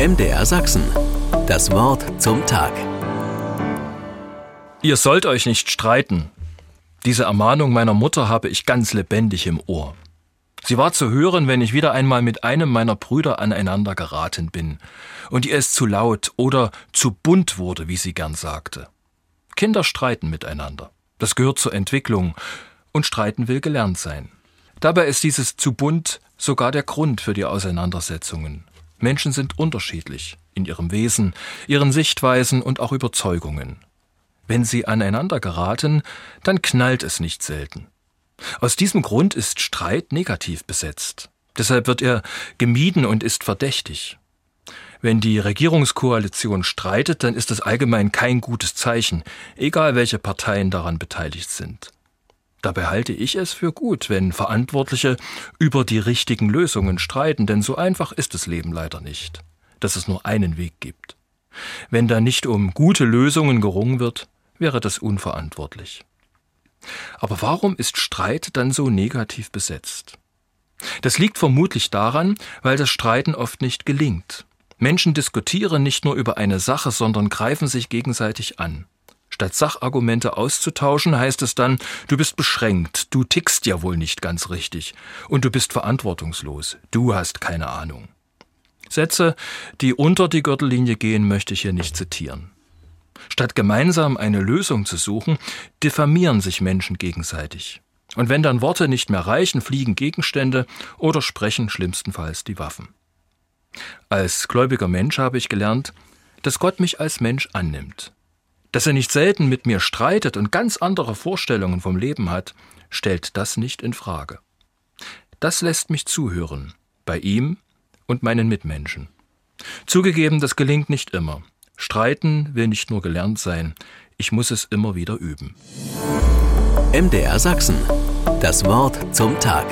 MDR Sachsen. Das Wort zum Tag. Ihr sollt euch nicht streiten. Diese Ermahnung meiner Mutter habe ich ganz lebendig im Ohr. Sie war zu hören, wenn ich wieder einmal mit einem meiner Brüder aneinander geraten bin und ihr es zu laut oder zu bunt wurde, wie sie gern sagte. Kinder streiten miteinander. Das gehört zur Entwicklung und streiten will gelernt sein. Dabei ist dieses zu bunt sogar der Grund für die Auseinandersetzungen. Menschen sind unterschiedlich in ihrem Wesen, ihren Sichtweisen und auch Überzeugungen. Wenn sie aneinander geraten, dann knallt es nicht selten. Aus diesem Grund ist Streit negativ besetzt. Deshalb wird er gemieden und ist verdächtig. Wenn die Regierungskoalition streitet, dann ist das allgemein kein gutes Zeichen, egal welche Parteien daran beteiligt sind. Dabei halte ich es für gut, wenn Verantwortliche über die richtigen Lösungen streiten, denn so einfach ist das Leben leider nicht, dass es nur einen Weg gibt. Wenn da nicht um gute Lösungen gerungen wird, wäre das unverantwortlich. Aber warum ist Streit dann so negativ besetzt? Das liegt vermutlich daran, weil das Streiten oft nicht gelingt. Menschen diskutieren nicht nur über eine Sache, sondern greifen sich gegenseitig an. Statt Sachargumente auszutauschen, heißt es dann, du bist beschränkt, du tickst ja wohl nicht ganz richtig und du bist verantwortungslos, du hast keine Ahnung. Sätze, die unter die Gürtellinie gehen, möchte ich hier nicht zitieren. Statt gemeinsam eine Lösung zu suchen, diffamieren sich Menschen gegenseitig. Und wenn dann Worte nicht mehr reichen, fliegen Gegenstände oder sprechen schlimmstenfalls die Waffen. Als gläubiger Mensch habe ich gelernt, dass Gott mich als Mensch annimmt. Dass er nicht selten mit mir streitet und ganz andere Vorstellungen vom Leben hat, stellt das nicht in Frage. Das lässt mich zuhören, bei ihm und meinen Mitmenschen. Zugegeben, das gelingt nicht immer. Streiten will nicht nur gelernt sein, ich muss es immer wieder üben. MDR Sachsen. Das Wort zum Tag.